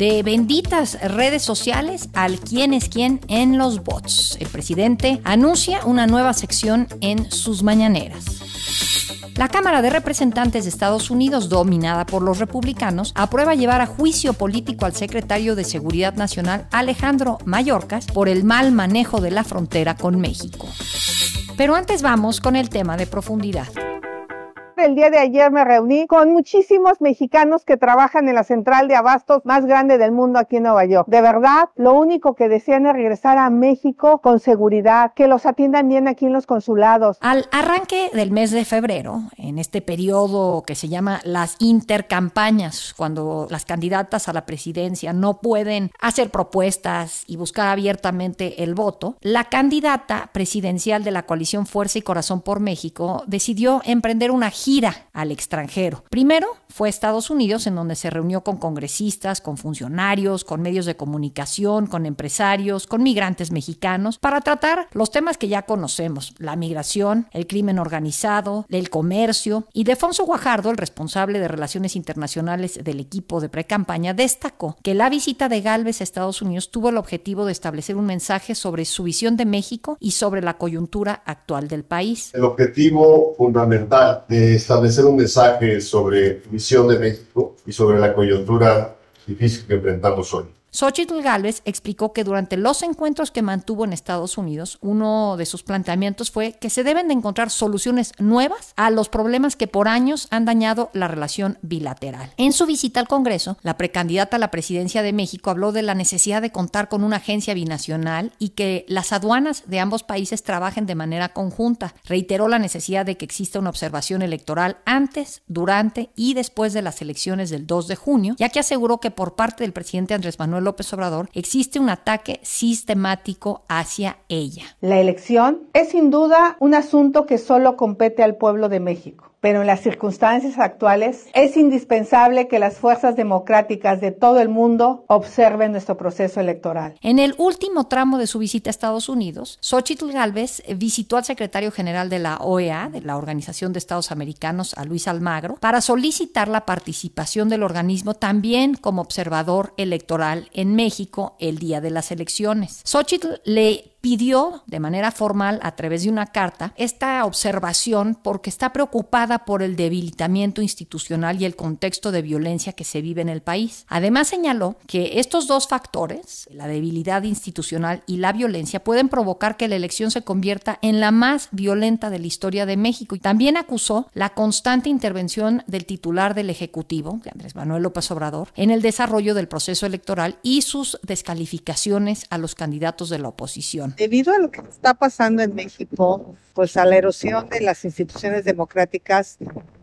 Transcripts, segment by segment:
de benditas redes sociales al quién es quién en los bots. El presidente anuncia una nueva sección en sus mañaneras. La Cámara de Representantes de Estados Unidos, dominada por los republicanos, aprueba llevar a juicio político al secretario de Seguridad Nacional Alejandro Mayorkas por el mal manejo de la frontera con México. Pero antes vamos con el tema de profundidad el día de ayer me reuní con muchísimos mexicanos que trabajan en la central de abastos más grande del mundo aquí en Nueva York. De verdad, lo único que desean es regresar a México con seguridad, que los atiendan bien aquí en los consulados. Al arranque del mes de febrero, en este periodo que se llama las intercampañas, cuando las candidatas a la presidencia no pueden hacer propuestas y buscar abiertamente el voto, la candidata presidencial de la coalición Fuerza y Corazón por México decidió emprender una gira al extranjero. Primero fue a Estados Unidos, en donde se reunió con congresistas, con funcionarios, con medios de comunicación, con empresarios, con migrantes mexicanos, para tratar los temas que ya conocemos, la migración, el crimen organizado, el comercio. Y Defonso Guajardo, el responsable de Relaciones Internacionales del equipo de pre-campaña, destacó que la visita de Galvez a Estados Unidos tuvo el objetivo de establecer un mensaje sobre su visión de México y sobre la coyuntura actual del país. El objetivo fundamental de establecer un mensaje sobre visión de México y sobre la coyuntura difícil que enfrentamos hoy. Xochitl Gálvez explicó que durante los encuentros que mantuvo en Estados Unidos, uno de sus planteamientos fue que se deben de encontrar soluciones nuevas a los problemas que por años han dañado la relación bilateral. En su visita al Congreso, la precandidata a la presidencia de México habló de la necesidad de contar con una agencia binacional y que las aduanas de ambos países trabajen de manera conjunta. Reiteró la necesidad de que exista una observación electoral antes, durante y después de las elecciones del 2 de junio, ya que aseguró que por parte del presidente Andrés Manuel López Obrador, existe un ataque sistemático hacia ella. La elección es sin duda un asunto que solo compete al pueblo de México pero en las circunstancias actuales es indispensable que las fuerzas democráticas de todo el mundo observen nuestro proceso electoral. En el último tramo de su visita a Estados Unidos, Xochitl Galvez visitó al secretario general de la OEA, de la Organización de Estados Americanos, a Luis Almagro, para solicitar la participación del organismo también como observador electoral en México el día de las elecciones. Xochitl le pidió de manera formal a través de una carta esta observación porque está preocupada por el debilitamiento institucional y el contexto de violencia que se vive en el país. Además señaló que estos dos factores, la debilidad institucional y la violencia, pueden provocar que la elección se convierta en la más violenta de la historia de México y también acusó la constante intervención del titular del Ejecutivo, Andrés Manuel López Obrador, en el desarrollo del proceso electoral y sus descalificaciones a los candidatos de la oposición. Debido a lo que está pasando en México, pues a la erosión de las instituciones democráticas,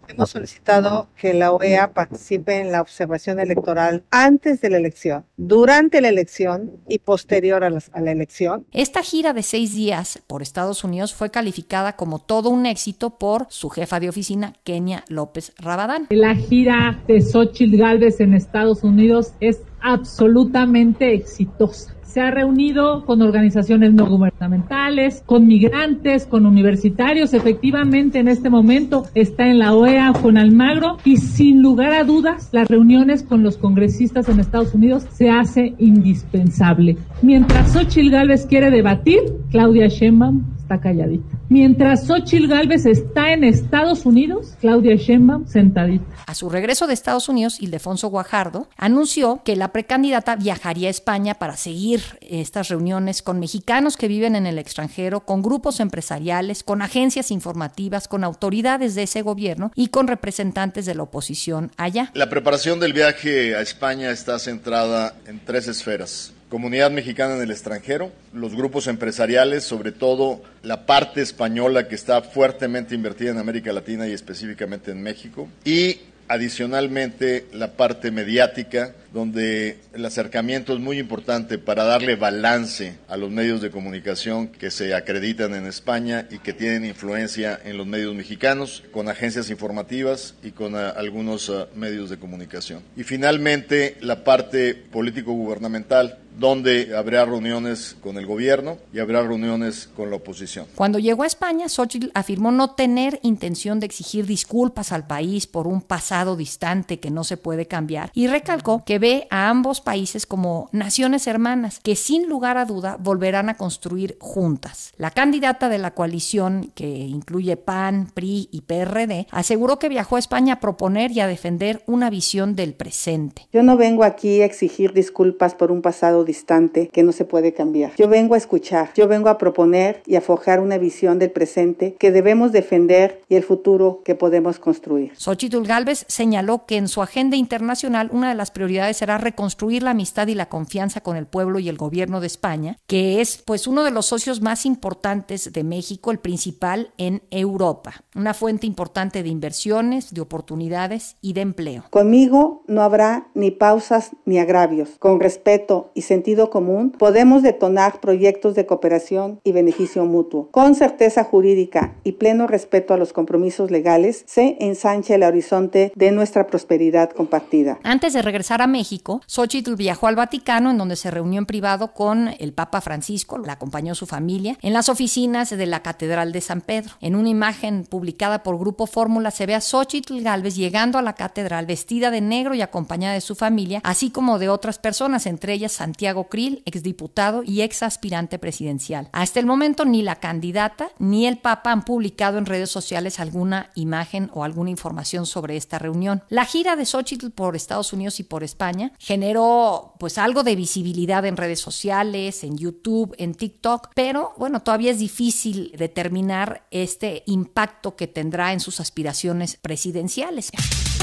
hemos solicitado que la OEA participe en la observación electoral antes de la elección, durante la elección y posterior a la, a la, elección. Esta gira de seis días por Estados Unidos fue calificada como todo un éxito por su jefa de oficina, Kenia López Rabadán. La gira de Xochitl Galvez en Estados Unidos es absolutamente exitosa se ha reunido con organizaciones no gubernamentales, con migrantes, con universitarios. Efectivamente, en este momento está en la OEA con Almagro y sin lugar a dudas, las reuniones con los congresistas en Estados Unidos se hace indispensable. Mientras Xochitl Gálvez quiere debatir, Claudia Sheinbaum está calladita. Mientras Xochitl Gálvez está en Estados Unidos, Claudia Sheinbaum sentadita. A su regreso de Estados Unidos, Ildefonso Guajardo anunció que la precandidata viajaría a España para seguir estas reuniones con mexicanos que viven en el extranjero, con grupos empresariales, con agencias informativas, con autoridades de ese gobierno y con representantes de la oposición allá. La preparación del viaje a España está centrada en tres esferas comunidad mexicana en el extranjero, los grupos empresariales, sobre todo la parte española que está fuertemente invertida en América Latina y específicamente en México, y Adicionalmente, la parte mediática, donde el acercamiento es muy importante para darle balance a los medios de comunicación que se acreditan en España y que tienen influencia en los medios mexicanos, con agencias informativas y con uh, algunos uh, medios de comunicación. Y finalmente, la parte político-gubernamental, donde habrá reuniones con el gobierno y habrá reuniones con la oposición. Cuando llegó a España, Xochitl afirmó no tener intención de exigir disculpas al país por un pasado distante que no se puede cambiar y recalcó que ve a ambos países como naciones hermanas que sin lugar a duda volverán a construir juntas. La candidata de la coalición, que incluye PAN, PRI y PRD, aseguró que viajó a España a proponer y a defender una visión del presente. Yo no vengo aquí a exigir disculpas por un pasado distante que no se puede cambiar. Yo vengo a escuchar, yo vengo a proponer y a forjar una visión del presente que debemos defender y el futuro que podemos construir. Xochitl Galvez señaló que en su agenda internacional una de las prioridades será reconstruir la amistad y la confianza con el pueblo y el gobierno de España, que es pues uno de los socios más importantes de México, el principal en Europa, una fuente importante de inversiones, de oportunidades y de empleo. Conmigo no habrá ni pausas ni agravios. Con respeto y sentido común, podemos detonar proyectos de cooperación y beneficio mutuo. Con certeza jurídica y pleno respeto a los compromisos legales, se ensancha el horizonte de nuestra prosperidad compartida. Antes de regresar a México, Xochitl viajó al Vaticano, en donde se reunió en privado con el Papa Francisco, la acompañó su familia, en las oficinas de la Catedral de San Pedro. En una imagen publicada por Grupo Fórmula se ve a Xochitl Galvez llegando a la catedral vestida de negro y acompañada de su familia, así como de otras personas, entre ellas Santiago Santiago exdiputado y ex aspirante presidencial. Hasta el momento ni la candidata ni el Papa han publicado en redes sociales alguna imagen o alguna información sobre esta reunión. La gira de Xochitl por Estados Unidos y por España generó pues algo de visibilidad en redes sociales, en YouTube, en TikTok, pero bueno, todavía es difícil determinar este impacto que tendrá en sus aspiraciones presidenciales.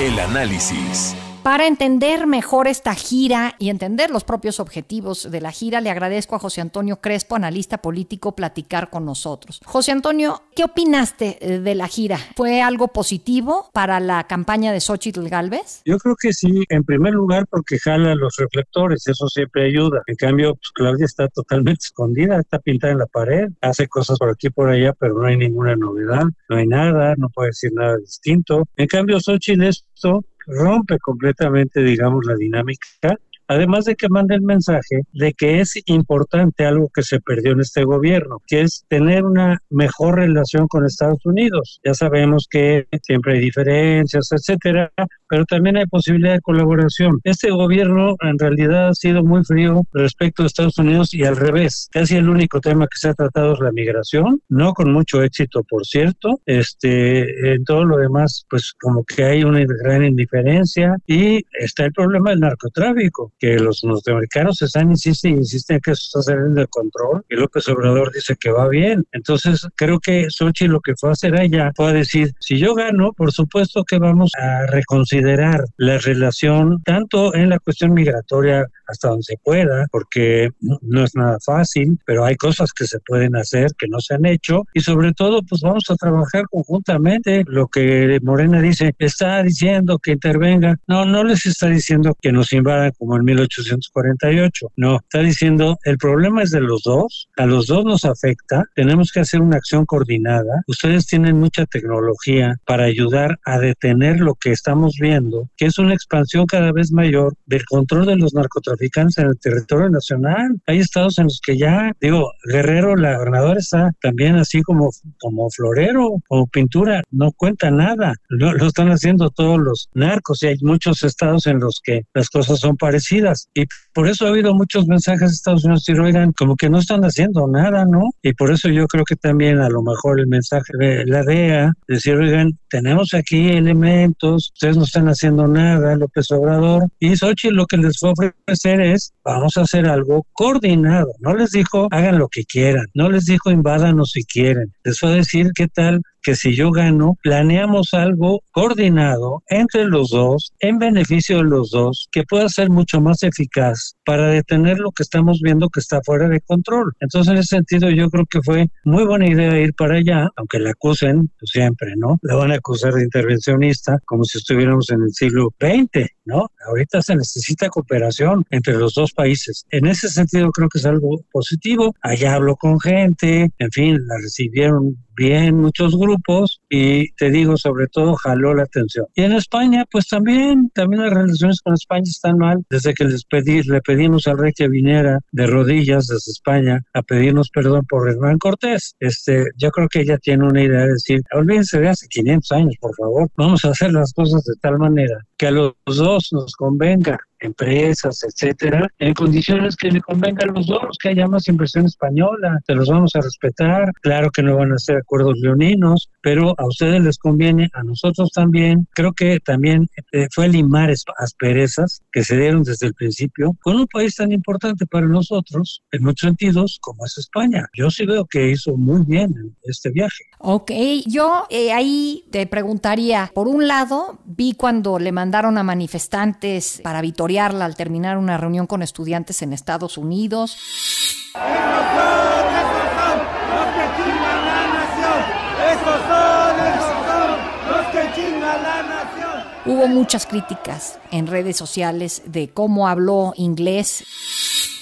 El análisis. Para entender mejor esta gira y entender los propios objetivos de la gira, le agradezco a José Antonio Crespo, analista político, platicar con nosotros. José Antonio, ¿qué opinaste eh, de la gira? ¿Fue algo positivo para la campaña de Xochitl Galvez? Yo creo que sí, en primer lugar porque jala los reflectores, eso siempre ayuda. En cambio, pues Claudia está totalmente escondida, está pintada en la pared, hace cosas por aquí y por allá, pero no hay ninguna novedad, no hay nada, no puede decir nada distinto. En cambio, Xochitl esto rompe completamente, digamos, la dinámica Además de que manda el mensaje de que es importante algo que se perdió en este gobierno, que es tener una mejor relación con Estados Unidos. Ya sabemos que siempre hay diferencias, etcétera, pero también hay posibilidad de colaboración. Este gobierno en realidad ha sido muy frío respecto a Estados Unidos y al revés. Casi el único tema que se ha tratado es la migración, no con mucho éxito, por cierto. Este, en todo lo demás, pues como que hay una gran indiferencia y está el problema del narcotráfico que los norteamericanos están, insisten insisten que eso está saliendo de control y López Obrador dice que va bien. Entonces, creo que Sochi lo que fue a hacer allá fue a decir, si yo gano, por supuesto que vamos a reconsiderar la relación tanto en la cuestión migratoria hasta donde se pueda, porque no es nada fácil, pero hay cosas que se pueden hacer que no se han hecho y sobre todo pues vamos a trabajar conjuntamente. Lo que Morena dice, está diciendo que intervenga, no, no les está diciendo que nos invadan como en 1848, no, está diciendo el problema es de los dos, a los dos nos afecta, tenemos que hacer una acción coordinada, ustedes tienen mucha tecnología para ayudar a detener lo que estamos viendo, que es una expansión cada vez mayor del control de los narcotraficantes en el territorio nacional. Hay estados en los que ya, digo, Guerrero, la gobernadora está también así como, como florero, o pintura, no cuenta nada. Lo, lo están haciendo todos los narcos y hay muchos estados en los que las cosas son parecidas. Y por eso ha habido muchos mensajes de Estados Unidos y oigan, como que no están haciendo nada, ¿no? Y por eso yo creo que también a lo mejor el mensaje de la DEA, decir, oigan, tenemos aquí elementos, ustedes no están haciendo nada, López Obrador, y Xochitl lo que les fue ofrecer es, vamos a hacer algo coordinado. No les dijo, hagan lo que quieran. No les dijo, invádanos si quieren. Les fue a decir, ¿qué tal que si yo gano, planeamos algo coordinado entre los dos, en beneficio de los dos, que pueda ser mucho más eficaz para detener lo que estamos viendo que está fuera de control. Entonces, en ese sentido, yo creo que fue muy buena idea ir para allá, aunque la acusen pues, siempre, ¿no? La van a acusar de intervencionista como si estuviéramos en el siglo XX, ¿no? Ahorita se necesita cooperación entre los dos países. En ese sentido, creo que es algo positivo. Allá hablo con gente, en fin, la recibieron bien muchos grupos y te digo, sobre todo jaló la atención. Y en España, pues también, también las relaciones con España están mal. Desde que les pedí, le pedimos al rey que viniera de rodillas desde España a pedirnos perdón por Hernán Cortés, este, yo creo que ella tiene una idea de decir, olvídense de hace 500 años, por favor, vamos a hacer las cosas de tal manera que a los dos nos convenga empresas, etcétera, en condiciones que le convengan a los dos, que haya más inversión española, se los vamos a respetar, claro que no van a ser acuerdos leoninos, pero a ustedes les conviene, a nosotros también, creo que también eh, fue limar asperezas que se dieron desde el principio con un país tan importante para nosotros, en muchos sentidos, como es España. Yo sí veo que hizo muy bien este viaje. Ok, yo eh, ahí te preguntaría, por un lado, vi cuando le mandaron a manifestantes para vitoriarla al terminar una reunión con estudiantes en Estados Unidos. Hubo muchas críticas en redes sociales de cómo habló inglés.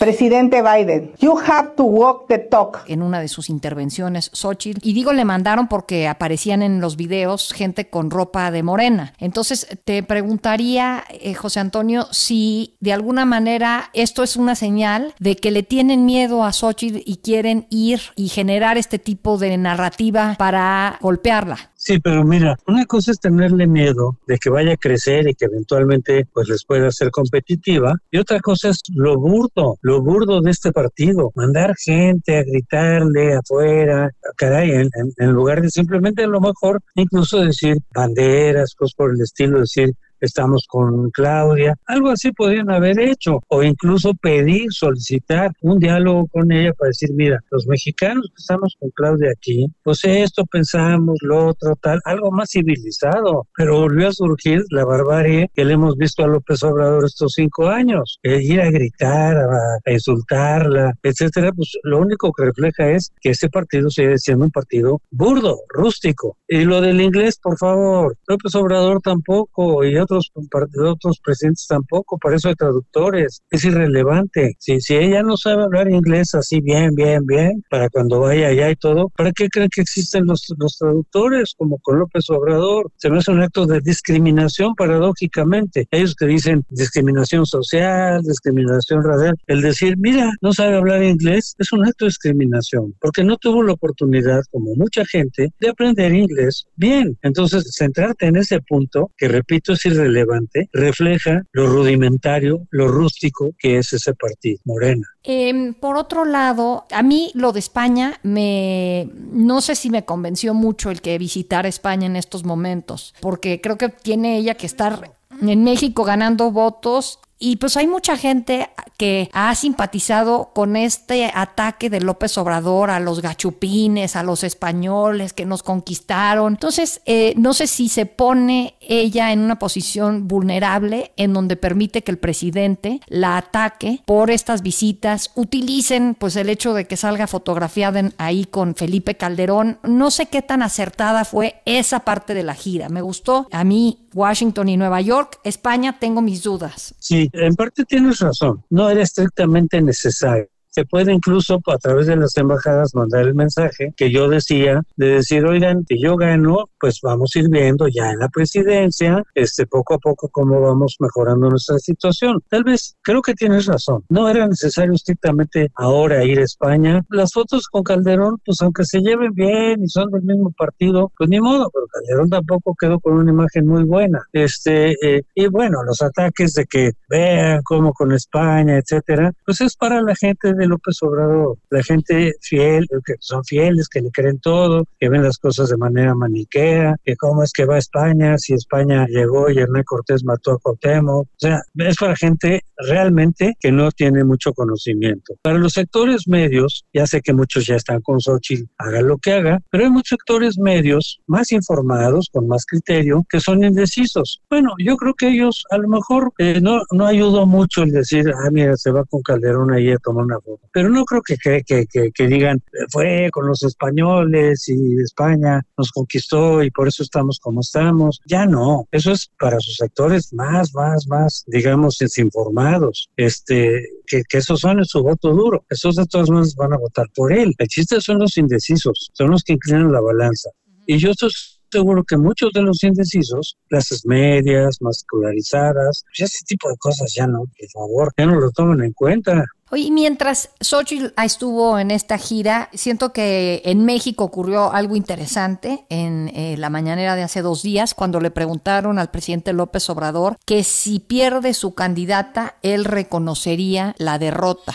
Presidente Biden, you have to walk the talk. En una de sus intervenciones, Xochitl, y digo le mandaron porque aparecían en los videos gente con ropa de morena. Entonces, te preguntaría, eh, José Antonio, si de alguna manera esto es una señal de que le tienen miedo a Xochitl y quieren ir y generar este tipo de narrativa para golpearla. Sí, pero mira, una cosa es tenerle miedo de que vaya a crecer y que eventualmente pues les pueda ser competitiva y otra cosa es lo burdo, lo burdo de este partido, mandar gente a gritarle afuera, caray, en, en lugar de simplemente a lo mejor incluso decir banderas, cosas por el estilo, decir estamos con Claudia, algo así podrían haber hecho, o incluso pedir, solicitar un diálogo con ella para decir, mira, los mexicanos que estamos con Claudia aquí, pues esto pensamos, lo otro, tal, algo más civilizado, pero volvió a surgir la barbarie que le hemos visto a López Obrador estos cinco años, ir a gritar, a, insultarla, etcétera, pues lo único que refleja es que ese partido sigue siendo un partido burdo, rústico. Y lo del inglés, por favor, López Obrador tampoco, y otros otros, otros presidentes tampoco, para eso hay traductores, es irrelevante. Si, si ella no sabe hablar inglés así bien, bien, bien, para cuando vaya allá y todo, ¿para qué creen que existen los, los traductores como con López Obrador? Se me hace un acto de discriminación paradójicamente. Ellos que dicen discriminación social, discriminación racial, el decir, mira, no sabe hablar inglés, es un acto de discriminación, porque no tuvo la oportunidad, como mucha gente, de aprender inglés bien. Entonces, centrarte en ese punto, que repito, es irrelevante relevante, refleja lo rudimentario, lo rústico que es ese partido, Morena. Em, por otro lado, a mí lo de España me no sé si me convenció mucho el que visitara España en estos momentos, porque creo que tiene ella que estar en México ganando votos y pues hay mucha gente que ha simpatizado con este ataque de López Obrador a los gachupines, a los españoles que nos conquistaron. Entonces, eh, no sé si se pone ella en una posición vulnerable en donde permite que el presidente la ataque por estas visitas, utilicen pues el hecho de que salga fotografiada ahí con Felipe Calderón. No sé qué tan acertada fue esa parte de la gira. Me gustó a mí Washington y Nueva York. España tengo mis dudas. Sí, en parte tienes razón, no era estrictamente necesario. Se puede incluso a través de las embajadas mandar el mensaje que yo decía, de decir, oigan, que yo gano, pues vamos a ir viendo ya en la presidencia, este, poco a poco cómo vamos mejorando nuestra situación. Tal vez, creo que tienes razón, no era necesario estrictamente ahora ir a España. Las fotos con Calderón, pues aunque se lleven bien y son del mismo partido, pues ni modo, pero Calderón tampoco quedó con una imagen muy buena. Este, eh, y bueno, los ataques de que vean cómo con España, etcétera, pues es para la gente de de López Obrador, la gente fiel, que son fieles, que le creen todo, que ven las cosas de manera maniquea, que cómo es que va a España, si España llegó y Hernán Cortés mató a Cuauhtémoc. O sea, es para gente realmente que no tiene mucho conocimiento. Para los sectores medios, ya sé que muchos ya están con Xochitl, haga lo que haga, pero hay muchos sectores medios más informados, con más criterio, que son indecisos. Bueno, yo creo que ellos a lo mejor eh, no, no ayudó mucho el decir, ah, mira, se va con Calderón ahí a tomar una foto. Pero no creo que, que, que, que digan, fue con los españoles y España nos conquistó y por eso estamos como estamos. Ya no, eso es para sus sectores más, más, más, digamos, desinformados. Este, que, que esos son su voto duro. Esos de todas maneras van a votar por él. El chiste son los indecisos, son los que inclinan la balanza. Y yo estoy seguro que muchos de los indecisos, clases medias, más escolarizadas, pues ese tipo de cosas ya no, por favor, ya no lo toman en cuenta. Oye, mientras Xochitl estuvo en esta gira, siento que en México ocurrió algo interesante en eh, la mañanera de hace dos días, cuando le preguntaron al presidente López Obrador que si pierde su candidata, él reconocería la derrota.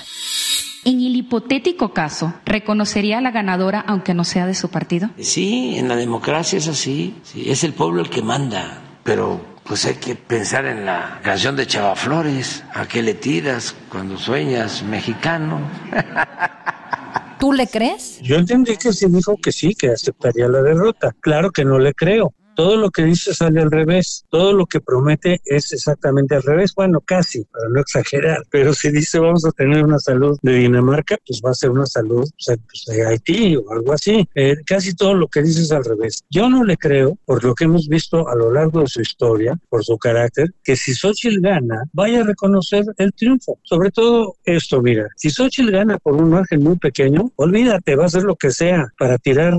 En el hipotético caso, ¿reconocería a la ganadora aunque no sea de su partido? Sí, en la democracia es así. es el pueblo el que manda. Pero pues hay que pensar en la canción de Chava Flores. ¿A qué le tiras cuando sueñas mexicano? ¿Tú le crees? Yo entendí que sí dijo que sí, que aceptaría la derrota. Claro que no le creo todo lo que dice sale al revés, todo lo que promete es exactamente al revés, bueno, casi, para no exagerar, pero si dice vamos a tener una salud de Dinamarca, pues va a ser una salud pues, de Haití o algo así, eh, casi todo lo que dice es al revés. Yo no le creo, por lo que hemos visto a lo largo de su historia, por su carácter, que si Xochitl gana, vaya a reconocer el triunfo. Sobre todo esto, mira, si Xochitl gana por un margen muy pequeño, olvídate, va a hacer lo que sea para tirar eh,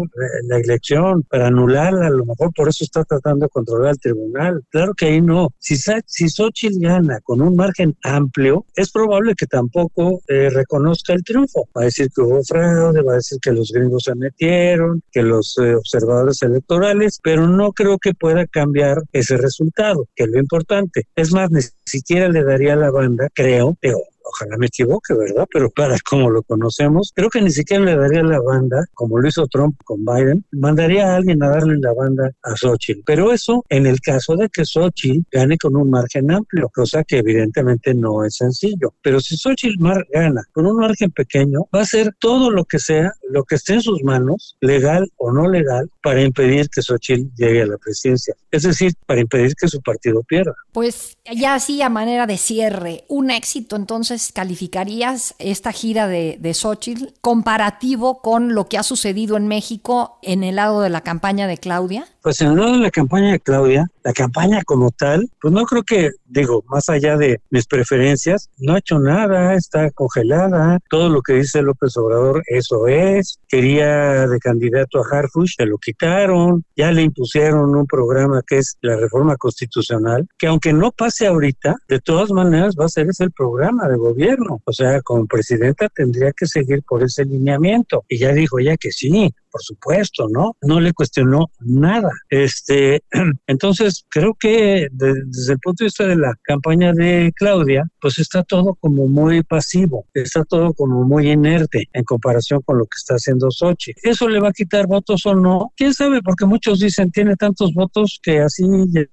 la elección, para anularla, a lo mejor por eso está tratando de controlar el tribunal. Claro que ahí no. Si, si Xochitl gana con un margen amplio, es probable que tampoco eh, reconozca el triunfo. Va a decir que hubo fraude, va a decir que los gringos se metieron, que los eh, observadores electorales, pero no creo que pueda cambiar ese resultado, que es lo importante. Es más, ni siquiera le daría a la banda, creo, pero ojalá me equivoque, ¿verdad? Pero para como lo conocemos, creo que ni siquiera le daría la banda, como lo hizo Trump con Biden, mandaría a alguien a darle la banda a Xochitl. Pero eso en el caso de que Xochitl gane con un margen amplio, cosa que evidentemente no es sencillo. Pero si Xochitl gana con un margen pequeño, va a hacer todo lo que sea, lo que esté en sus manos, legal o no legal, para impedir que Xochitl llegue a la presidencia. Es decir, para impedir que su partido pierda. Pues ya así a manera de cierre, un éxito entonces calificarías esta gira de, de Xochitl comparativo con lo que ha sucedido en México en el lado de la campaña de Claudia? Pues en el lado de la campaña de Claudia, la campaña como tal, pues no creo que, digo, más allá de mis preferencias, no ha hecho nada, está congelada, todo lo que dice López Obrador, eso es, quería de candidato a Harfush, se lo quitaron, ya le impusieron un programa que es la reforma constitucional, que aunque no pase ahorita, de todas maneras va a ser ese el programa de gobierno, o sea, como presidenta tendría que seguir por ese lineamiento, y ya dijo ya que sí, por supuesto, ¿no? No le cuestionó nada. Este, entonces, creo que desde el punto de vista de la campaña de Claudia, pues está todo como muy pasivo, está todo como muy inerte en comparación con lo que está haciendo Sochi. ¿Eso le va a quitar votos o no? ¿Quién sabe? Porque muchos dicen tiene tantos votos que así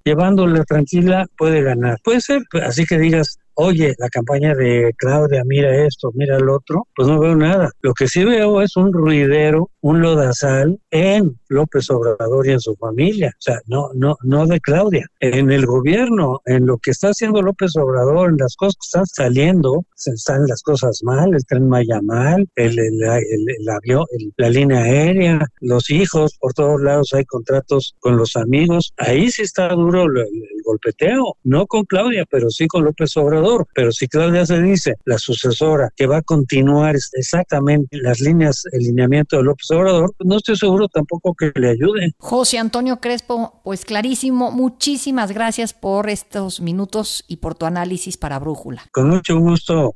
llevándole tranquila puede ganar. Puede ser, así que digas, oye, la campaña de Claudia, mira esto, mira el otro, pues no veo nada. Lo que sí veo es un ruidero, un lodazal en López Obrador y en su familia. O sea, no, no, no de Claudia. En el gobierno, en lo que está haciendo López Obrador, en las cosas que están saliendo, se están las cosas mal, el tren Maya mal, el, el, el, avión, la línea aérea, los hijos, por todos lados hay contratos con los amigos. Ahí sí está duro el golpeteo, no con Claudia, pero sí con López Obrador pero si Claudia se dice, la sucesora, que va a continuar exactamente las líneas, el lineamiento de López Obrador, no estoy seguro tampoco que le ayude. José Antonio Crespo, pues clarísimo, muchísimas gracias por estos minutos y por tu análisis para Brújula. Con mucho gusto.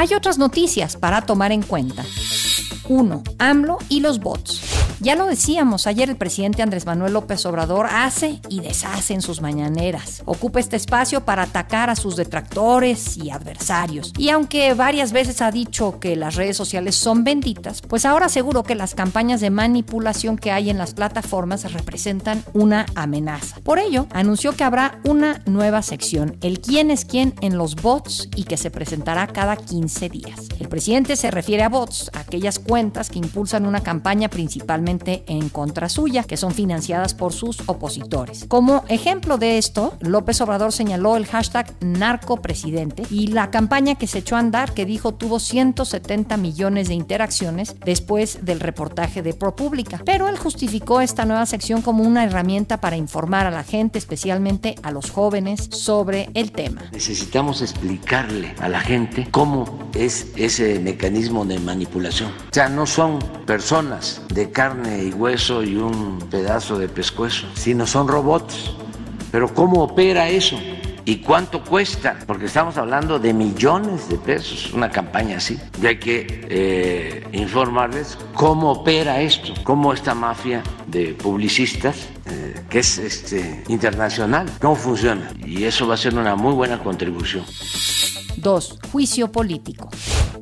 Hay otras noticias para tomar en cuenta. 1. AMLO y los bots. Ya lo decíamos, ayer el presidente Andrés Manuel López Obrador hace y deshace en sus mañaneras. Ocupa este espacio para atacar a sus detractores y adversarios. Y aunque varias veces ha dicho que las redes sociales son benditas, pues ahora seguro que las campañas de manipulación que hay en las plataformas representan una amenaza. Por ello, anunció que habrá una nueva sección, el quién es quién en los bots y que se presentará cada 15 días. El presidente se refiere a bots, aquellas cuentas que impulsan una campaña principalmente en contra suya, que son financiadas por sus opositores. Como ejemplo de esto, López Obrador señaló el hashtag narcopresidente y la campaña que se echó a andar que dijo tuvo 170 millones de interacciones después del reportaje de ProPublica. Pero él justificó esta nueva sección como una herramienta para informar a la gente, especialmente a los jóvenes, sobre el tema. Necesitamos explicarle a la gente cómo es ese mecanismo de manipulación. O sea, no son personas de carne y hueso y un pedazo de pescuezo, sino son robots. Pero ¿cómo opera eso? ¿Y cuánto cuesta? Porque estamos hablando de millones de pesos, una campaña así. Y hay que eh, informarles cómo opera esto, cómo esta mafia de publicistas, eh, que es este, internacional, cómo funciona. Y eso va a ser una muy buena contribución. 2. Juicio político.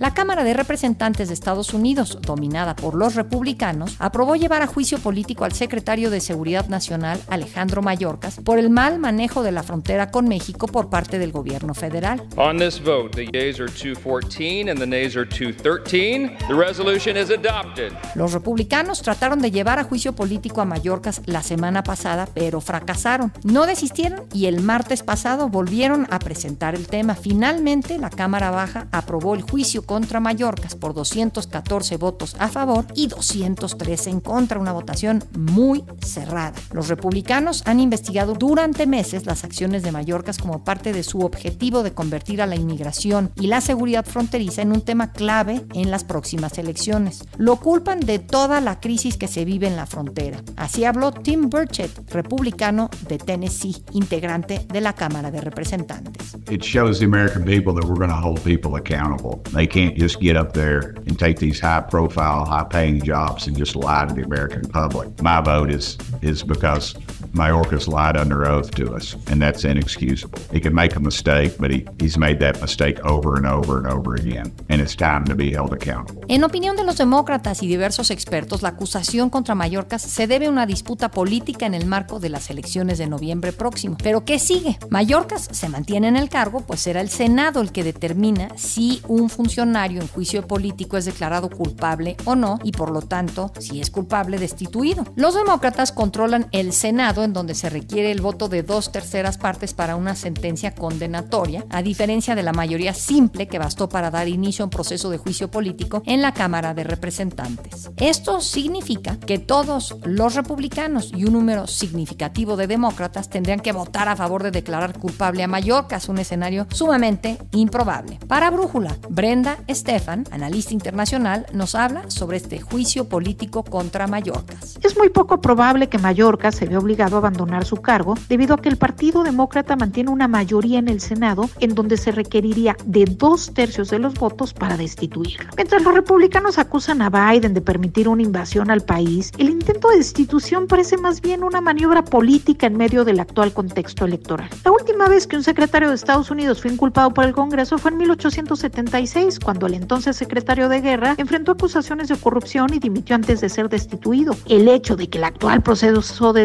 La Cámara de Representantes de Estados Unidos, dominada por los republicanos, aprobó llevar a juicio político al secretario de Seguridad Nacional, Alejandro Mayorkas, por el mal manejo de la frontera con México por parte del gobierno federal. On this vote, the yeas are 214 and the nays are 213. The resolution is adopted. Los republicanos trataron de llevar a juicio político a Mayorkas la semana pasada, pero fracasaron. No desistieron y el martes pasado volvieron a presentar el tema. Finalmente, la Cámara Baja aprobó el juicio contra Mallorcas por 214 votos a favor y 213 en contra, una votación muy cerrada. Los republicanos han investigado durante meses las acciones de Mallorcas como parte de su objetivo de convertir a la inmigración y la seguridad fronteriza en un tema clave en las próximas elecciones. Lo culpan de toda la crisis que se vive en la frontera. Así habló Tim Burchett, republicano de Tennessee, integrante de la Cámara de Representantes. It shows the American people that we're going to hold people accountable. They can't just get up there and take these high profile, high paying jobs and just lie to the American public. My vote is is because Mayorkas lied under oath to us, and that's inexcusable. He could make a mistake, but he, he's made that mistake over and over and over again, and it's time to be held accountable. En opinión de los demócratas y diversos expertos, la acusación contra Mallorcas se debe a una disputa política en el marco de las elecciones de noviembre próximo. Pero ¿qué sigue? Mallorcas se mantiene en el cargo, pues será el Senado el que determina si un funcionario en juicio político es declarado culpable o no, y por lo tanto, si es culpable, destituido. Los demócratas controlan el Senado en donde se requiere el voto de dos terceras partes para una sentencia condenatoria, a diferencia de la mayoría simple que bastó para dar inicio a un proceso de juicio político en la Cámara de Representantes. Esto significa que todos los republicanos y un número significativo de demócratas tendrían que votar a favor de declarar culpable a Mallorcas, un escenario sumamente improbable. Para Brújula, Brenda Estefan, analista internacional, nos habla sobre este juicio político contra Mallorcas. Es muy poco probable que Mallorca se vea obligado abandonar su cargo debido a que el Partido Demócrata mantiene una mayoría en el Senado en donde se requeriría de dos tercios de los votos para destituirlo. Mientras los republicanos acusan a Biden de permitir una invasión al país, el intento de destitución parece más bien una maniobra política en medio del actual contexto electoral. La última vez que un secretario de Estados Unidos fue inculpado por el Congreso fue en 1876, cuando el entonces secretario de Guerra enfrentó acusaciones de corrupción y dimitió antes de ser destituido. El hecho de que el actual proceso de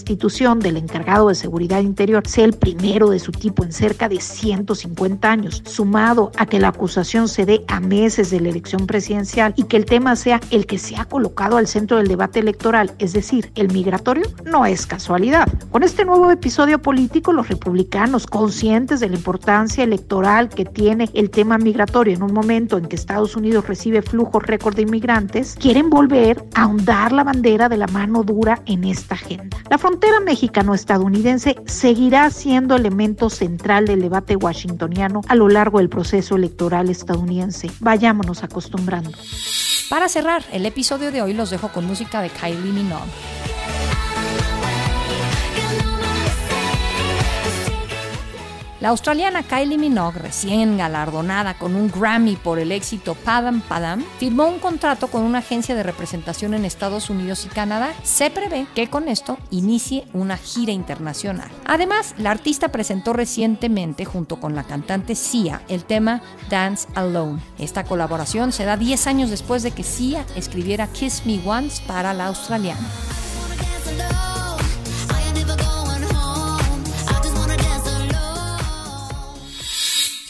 destitución del encargado de seguridad interior sea el primero de su tipo en cerca de 150 años, sumado a que la acusación se dé a meses de la elección presidencial y que el tema sea el que se ha colocado al centro del debate electoral, es decir, el migratorio, no es casualidad. Con este nuevo episodio político, los republicanos, conscientes de la importancia electoral que tiene el tema migratorio en un momento en que Estados Unidos recibe flujos récord de inmigrantes, quieren volver a ahondar la bandera de la mano dura en esta agenda. La frontera mexicano-estadounidense seguirá siendo elemento central del debate washingtoniano a lo largo del proceso electoral estadounidense. Vayámonos acostumbrando. Para cerrar el episodio de hoy los dejo con música de Kylie Minogue. La australiana Kylie Minogue, recién galardonada con un Grammy por el éxito Padam Padam, firmó un contrato con una agencia de representación en Estados Unidos y Canadá. Se prevé que con esto inicie una gira internacional. Además, la artista presentó recientemente, junto con la cantante Sia, el tema Dance Alone. Esta colaboración se da 10 años después de que Sia escribiera Kiss Me Once para la australiana.